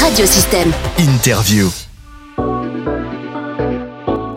Radiosystème. Interview.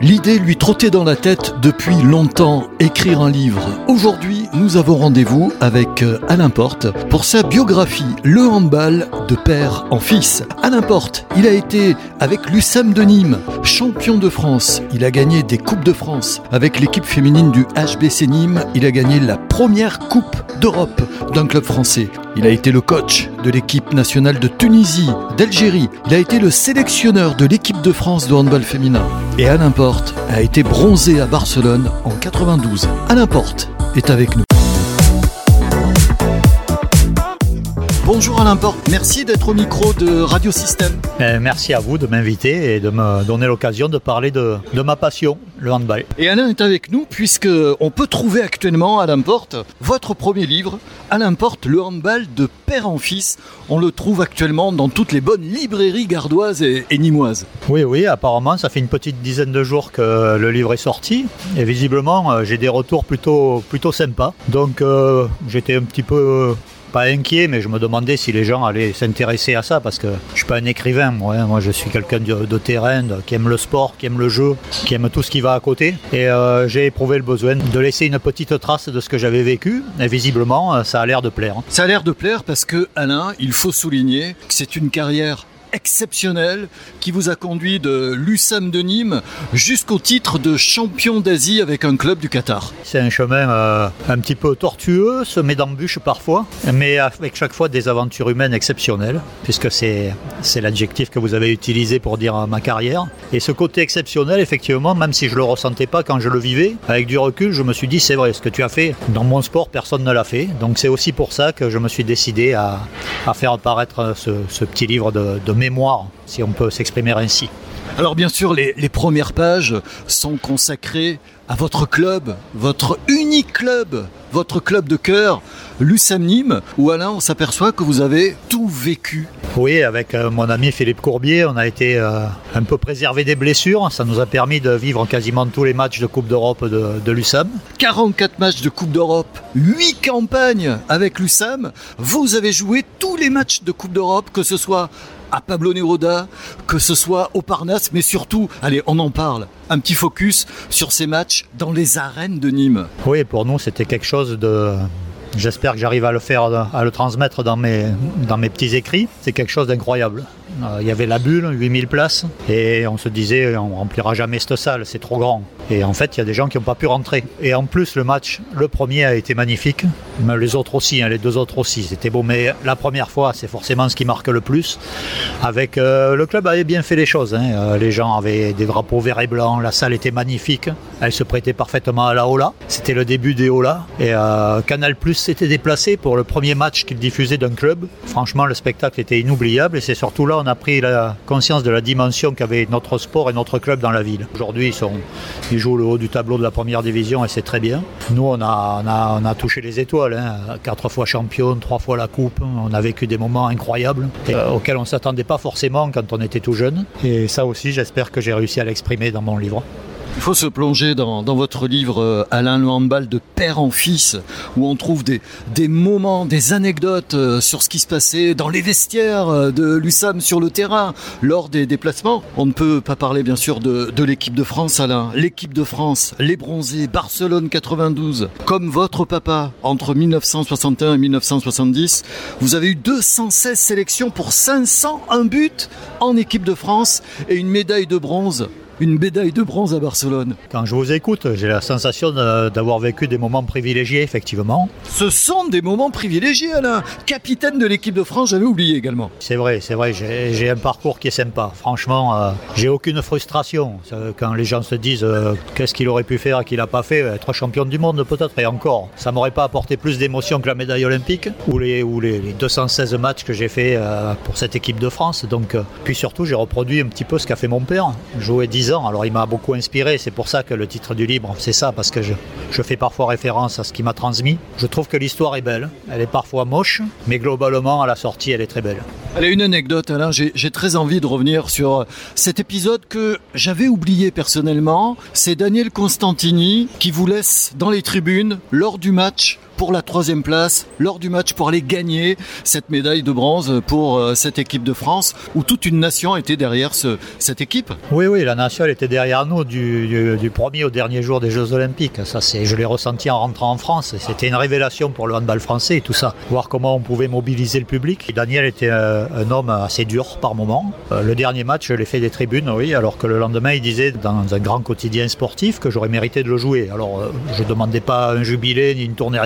L'idée lui trottait dans la tête depuis longtemps, écrire un livre. Aujourd'hui, nous avons rendez-vous avec euh, Alain Porte pour sa biographie Le handball de père en fils. Alain Porte, il a été avec l'USAM de Nîmes, champion de France. Il a gagné des Coupes de France. Avec l'équipe féminine du HBC Nîmes, il a gagné la première Coupe d'Europe d'un club français. Il a été le coach de l'équipe nationale de Tunisie, d'Algérie. Il a été le sélectionneur de l'équipe de France de handball féminin. Et Alain Porte a été bronzé à Barcelone en 92. Alain Porte est avec nous. Bonjour Alain Porte, merci d'être au micro de Radio Système. Euh, merci à vous de m'inviter et de me donner l'occasion de parler de, de, ma passion, le handball. Et Alain est avec nous puisque on peut trouver actuellement Alain Porte votre premier livre, Alain Porte, le handball de père en fils. On le trouve actuellement dans toutes les bonnes librairies gardoises et, et nimoises. Oui, oui, apparemment ça fait une petite dizaine de jours que le livre est sorti et visiblement euh, j'ai des retours plutôt, plutôt sympas. Donc euh, j'étais un petit peu pas inquiet, mais je me demandais si les gens allaient s'intéresser à ça parce que je suis pas un écrivain, moi, hein. moi je suis quelqu'un de, terrain, qui aime le sport, qui aime le jeu, qui aime tout ce qui va à côté. Et euh, j'ai éprouvé le besoin de laisser une petite trace de ce que j'avais vécu. Et visiblement, ça a l'air de plaire. Ça a l'air de plaire parce que Alain, il faut souligner que c'est une carrière exceptionnel qui vous a conduit de l'USAM de Nîmes jusqu'au titre de champion d'Asie avec un club du Qatar. C'est un chemin euh, un petit peu tortueux, semé d'embûches parfois, mais avec chaque fois des aventures humaines exceptionnelles, puisque c'est, l'adjectif que vous avez utilisé pour dire ma carrière. Et ce côté exceptionnel, effectivement, même si je le ressentais pas quand je le vivais, avec du recul, je me suis dit, c'est vrai, ce que tu as fait dans mon sport, personne ne l'a fait. Donc c'est aussi pour ça que je me suis décidé à, à faire apparaître ce, ce petit livre de, de mémoire, si on peut s'exprimer ainsi. Alors bien sûr, les, les, premières pages sont consacrées à votre club, votre unique club, votre club de cœur, l'USAM Nîmes, où Alain, on s'aperçoit que vous avez tout vécu. Oui, avec euh, mon ami Philippe Courbier, on a été euh, un peu préservé des blessures. Ça nous a permis de vivre quasiment tous les matchs de Coupe d'Europe de, de l'USAM. 44 matchs de Coupe d'Europe, 8 campagnes avec l'USAM. Vous avez joué tous les matchs de Coupe d'Europe, que ce soit à Pablo Neruda, que ce soit au Parnasse, mais surtout, allez, on en parle, un petit focus sur ces matchs dans les arènes de Nîmes. Oui, pour nous, c'était quelque chose de... J'espère que j'arrive à le faire, à le transmettre dans mes, petits écrits. C'est quelque chose d'incroyable. Il y avait la bulle, 8000 places, et on se disait on remplira jamais cette salle, c'est trop grand. Et en fait, il y a des gens qui n'ont pas pu rentrer. Et en plus, le match, le premier a été magnifique, les autres aussi, hein, les deux autres aussi, c'était beau. Mais la première fois, c'est forcément ce qui marque le plus. Avec euh, le club avait bien fait les choses. Hein. Euh, les gens avaient des drapeaux verts et blancs, la salle était magnifique, elle se prêtait parfaitement à la Ola. C'était le début des Ola. Et euh, Canal Plus s'était déplacé pour le premier match qu'il diffusait d'un club. Franchement, le spectacle était inoubliable, et c'est surtout là on a pris la conscience de la dimension qu'avait notre sport et notre club dans la ville. Aujourd'hui, ils, sont, jouent le haut du tableau de la première division et c'est très bien. Nous, on a, touché les étoiles, hein. quatre fois champion, trois fois la coupe. On a vécu des moments incroyables euh, auxquels on ne s'attendait pas forcément quand on était tout jeune. Et ça aussi, j'espère que j'ai réussi à l'exprimer dans mon livre. Il faut se plonger dans, votre livre euh, Alain Le de père en fils, où on trouve des, des moments, des anecdotes euh, sur ce qui se passait dans les vestiaires euh, de l'USAM sur le terrain lors des déplacements. On ne peut pas parler bien sûr de, de l'équipe de France, Alain. L'équipe de France, les bronzés, Barcelone 92. Comme votre papa, entre 1961 et 1970, vous avez eu 216 sélections pour 501 buts en équipe de France et une médaille de bronze une médaille de bronze à Barcelone. Quand je vous écoute, j'ai la sensation d'avoir vécu des moments privilégiés, effectivement. Ce sont des moments privilégiés, Alain. Capitaine de l'équipe de France, j'avais oublié également. C'est vrai, c'est vrai, j'ai un parcours qui est sympa. Franchement, euh, j'ai aucune frustration. Quand les gens se disent euh, qu'est-ce qu'il aurait pu faire et qu'il n'a pas fait, être champion du monde peut-être, et encore. Ça m'aurait pas apporté plus d'émotion que la médaille olympique ou les, ou les, les 216 matchs que j'ai fait euh, pour cette équipe de France. Donc, euh, puis surtout, j'ai reproduit un petit peu ce qu'a fait mon père. Jouer 10 alors il m'a beaucoup inspiré, c'est pour ça que le titre du livre, c'est ça, parce que je, je, fais parfois référence à ce qu'il m'a transmis. Je trouve que l'histoire est belle, elle est parfois moche, mais globalement, à la sortie, elle est très belle. Allez, une anecdote, Alain, j'ai très envie de revenir sur cet épisode que j'avais oublié personnellement. C'est Daniel Constantini qui vous laisse dans les tribunes lors du match pour la troisième place lors du match pour aller gagner cette médaille de bronze pour euh, cette équipe de France où toute une nation était derrière ce, cette équipe. Oui, oui, la nation était derrière nous du, premier au dernier jour des Jeux Olympiques. Ça, c'est, je l'ai ressenti en rentrant en France. C'était une révélation pour le handball français et tout ça. Voir comment on pouvait mobiliser le public. Daniel était un, un homme assez dur par moment. Euh, le dernier match, je l'ai fait des tribunes, oui, alors que le lendemain, il disait dans un grand quotidien sportif que j'aurais mérité de le jouer. Alors, euh, je ne demandais pas un jubilé ni une tournée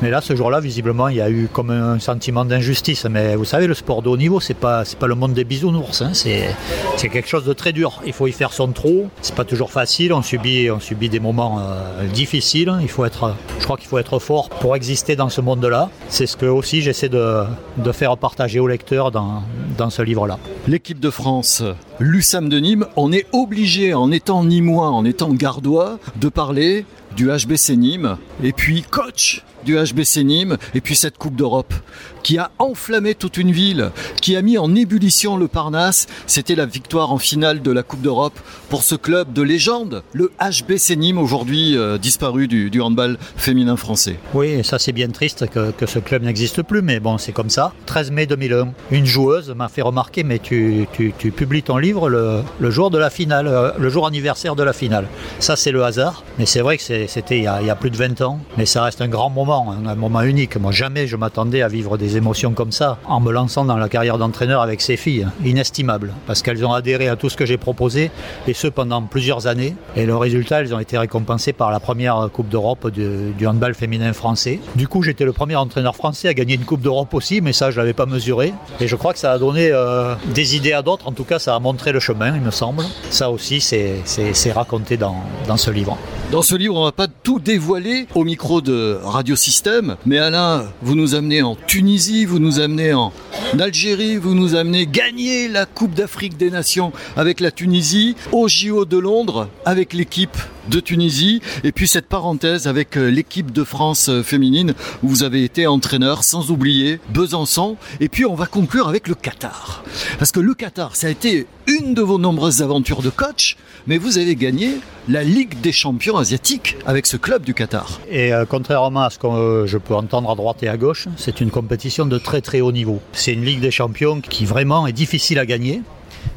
Mais là, ce jour-là, visiblement, il y a eu comme un sentiment d'injustice. Mais vous savez, le sport de haut niveau, c'est pas, c'est pas le monde des bisounours. Hein. C'est, c'est quelque chose de très dur. Il faut y faire son trou. C'est pas toujours facile. On subit, on subit des moments euh, difficiles. Il faut être, je crois qu'il faut être fort pour exister dans ce monde-là. C'est ce que aussi j'essaie de, de faire partager aux lecteurs dans, dans ce livre-là. L'équipe de France, l'USAM de Nîmes, on est obligé, en étant nîmois, en étant gardois, de parler du HBC Nîmes et puis coach du HBC Nîmes et puis cette Coupe d'Europe qui a enflammé toute une ville, qui a mis en ébullition le Parnasse. C'était la victoire en finale de la Coupe d'Europe pour ce club de légende, le HBC Nîmes, aujourd'hui euh, disparu du, handball féminin français. Oui, ça c'est bien triste que, que ce club n'existe plus, mais bon, c'est comme ça. 13 mai 2001, une joueuse m'a fait remarquer, mais tu, tu, publies ton livre le, le, jour de la finale, euh, le jour anniversaire de la finale. Ça c'est le hasard, mais c'est vrai que c'était il, y a plus de 20 ans, mais ça reste un grand moment, un moment unique. Moi, jamais je m'attendais à vivre des émotions comme ça en me lançant dans la carrière d'entraîneur avec ces filles. Inestimables, parce qu'elles ont adhéré à tout ce que j'ai proposé, et ce pendant plusieurs années. Et le résultat, elles ont été récompensées par la première Coupe d'Europe du, handball féminin français. Du coup, j'étais le premier entraîneur français à gagner une Coupe d'Europe aussi, mais ça, je l'avais pas mesuré. Et je crois que ça a donné euh, des idées à d'autres. En tout cas, ça a montré le chemin, il me semble. Ça aussi, c'est raconté dans, dans ce livre. Dans ce livre, on va pas tout dévoiler au micro de Radio Système, mais Alain, vous nous amenez en Tunisie, vous nous amenez en Algérie, vous nous amenez gagner la Coupe d'Afrique des Nations avec la Tunisie, au JO de Londres avec l'équipe de Tunisie et puis cette parenthèse avec l'équipe de France féminine où vous avez été entraîneur sans oublier Besançon et puis on va conclure avec le Qatar parce que le Qatar ça a été une de vos nombreuses aventures de coach mais vous avez gagné la Ligue des champions asiatiques avec ce club du Qatar. Et euh, contrairement à ce que euh, je peux entendre à droite et à gauche, c'est une compétition de très très haut niveau. C'est une Ligue des champions qui vraiment est difficile à gagner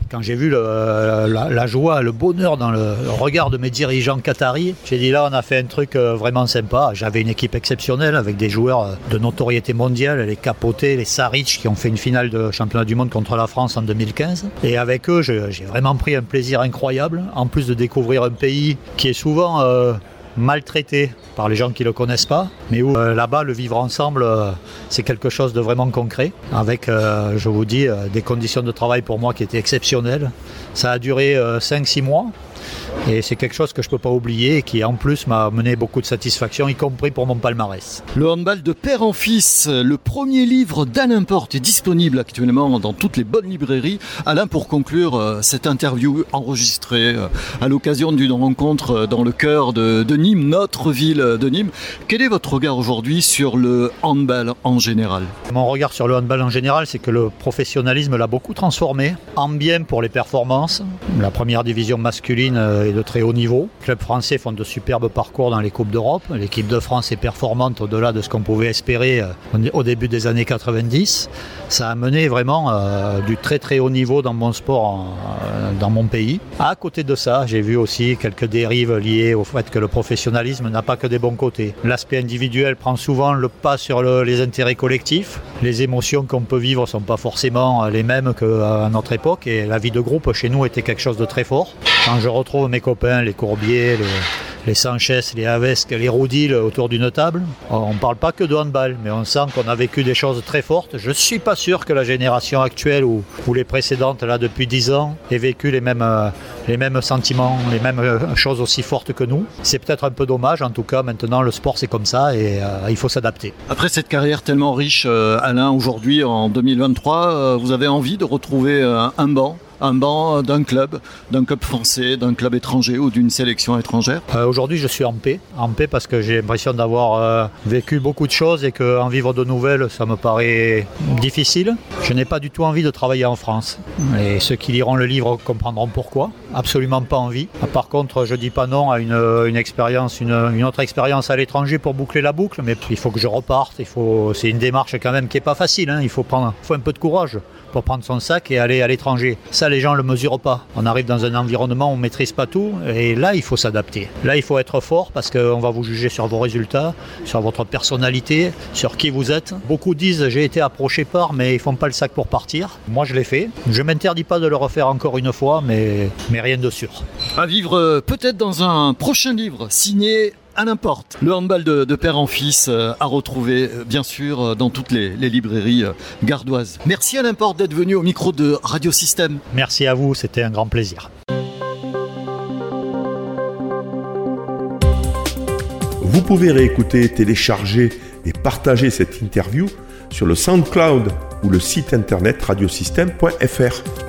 quand j'ai vu la, joie, le bonheur dans le regard de mes dirigeants qataris, j'ai dit là on a fait un truc euh, vraiment sympa. J'avais une équipe exceptionnelle avec des joueurs euh, de notoriété mondiale, les Capoté, les Saric qui ont fait une finale de championnat du monde contre la France en 2015. Et avec eux, j'ai vraiment pris un plaisir incroyable, en plus de découvrir un pays qui est souvent euh, maltraité par les gens qui ne le connaissent pas, mais où euh, là-bas, le vivre ensemble, euh, c'est quelque chose de vraiment concret, avec, euh, je vous dis, des conditions de travail pour moi qui étaient exceptionnelles. Ça a duré 5-6 mois. Et c'est quelque chose que je ne peux pas oublier et qui en plus m'a mené beaucoup de satisfaction, y compris pour mon palmarès. Le handball de père en fils, le premier livre d'Alain Porte est disponible actuellement dans toutes les bonnes librairies. Alain, pour conclure euh, cette interview enregistrée euh, à l'occasion d'une rencontre euh, dans le cœur de, de, Nîmes, notre ville de Nîmes, quel est votre regard aujourd'hui sur le handball en général? Mon regard sur le handball en général, c'est que le professionnalisme l'a beaucoup transformé, en bien pour les performances. La première division masculine est de très haut niveau. Les clubs français font de superbes parcours dans les Coupes d'Europe. L'équipe de France est performante au-delà de ce qu'on pouvait espérer au début des années 90. Ça a mené vraiment euh, du très très haut niveau dans mon sport euh, dans mon pays. À côté de ça, j'ai vu aussi quelques dérives liées au fait que le professionnalisme n'a pas que des bons côtés. L'aspect individuel prend souvent le pas sur le, les intérêts collectifs. Les émotions qu'on peut vivre ne sont pas forcément les mêmes qu'à notre époque et la vie de groupe chez nous était quelque chose de très fort. Quand je retrouve mes copains, les Courbiers, les, Sanchez, les Havesque, les Roudil autour d'une table. On ne parle pas que de handball, mais on sent qu'on a vécu des choses très fortes. Je ne suis pas sûr que la génération actuelle ou, les précédentes, là, depuis 10 ans, ait vécu les mêmes, euh, sentiments, les mêmes euh, choses aussi fortes que nous. C'est peut-être un peu dommage, en tout cas, maintenant, le sport, c'est comme ça et euh, il faut s'adapter. Après cette carrière tellement riche, Alain, aujourd'hui, en 2023, euh, vous avez envie de retrouver un banc? Un banc d'un club, d'un club français, d'un club étranger ou d'une sélection étrangère? Euh, Aujourd'hui, je suis en paix. En paix parce que j'ai l'impression d'avoir euh, vécu beaucoup de choses et qu'en vivre de nouvelles, ça me paraît difficile. Je n'ai pas du tout envie de travailler en France. Et ceux qui liront le livre comprendront pourquoi. Absolument pas envie. Par contre, je dis pas non à une, expérience, une, autre expérience à l'étranger pour boucler la boucle, mais il faut que je reparte. C'est une démarche quand même qui est pas facile. Hein. Il faut prendre, un peu de courage pour prendre son sac et aller à l'étranger. Les gens ne le mesurent pas. On arrive dans un environnement où on ne maîtrise pas tout et là, il faut s'adapter. Là, il faut être fort parce qu'on va vous juger sur vos résultats, sur votre personnalité, sur qui vous êtes. Beaucoup disent j'ai été approché par, mais ils font pas le sac pour partir. Moi, je l'ai fait. Je m'interdis pas de le refaire encore une fois, mais, mais rien de sûr. À vivre euh, peut-être dans un prochain livre signé à n'importe. Le handball de, père en fils euh, à retrouver euh, bien sûr euh, dans toutes les, librairies gardoises. Merci à n'importe d'être venu au micro de Radio Système. Merci à vous, c'était un grand plaisir. Vous pouvez réécouter, télécharger et partager cette interview sur le SoundCloud ou le site internet radiosystème.fr.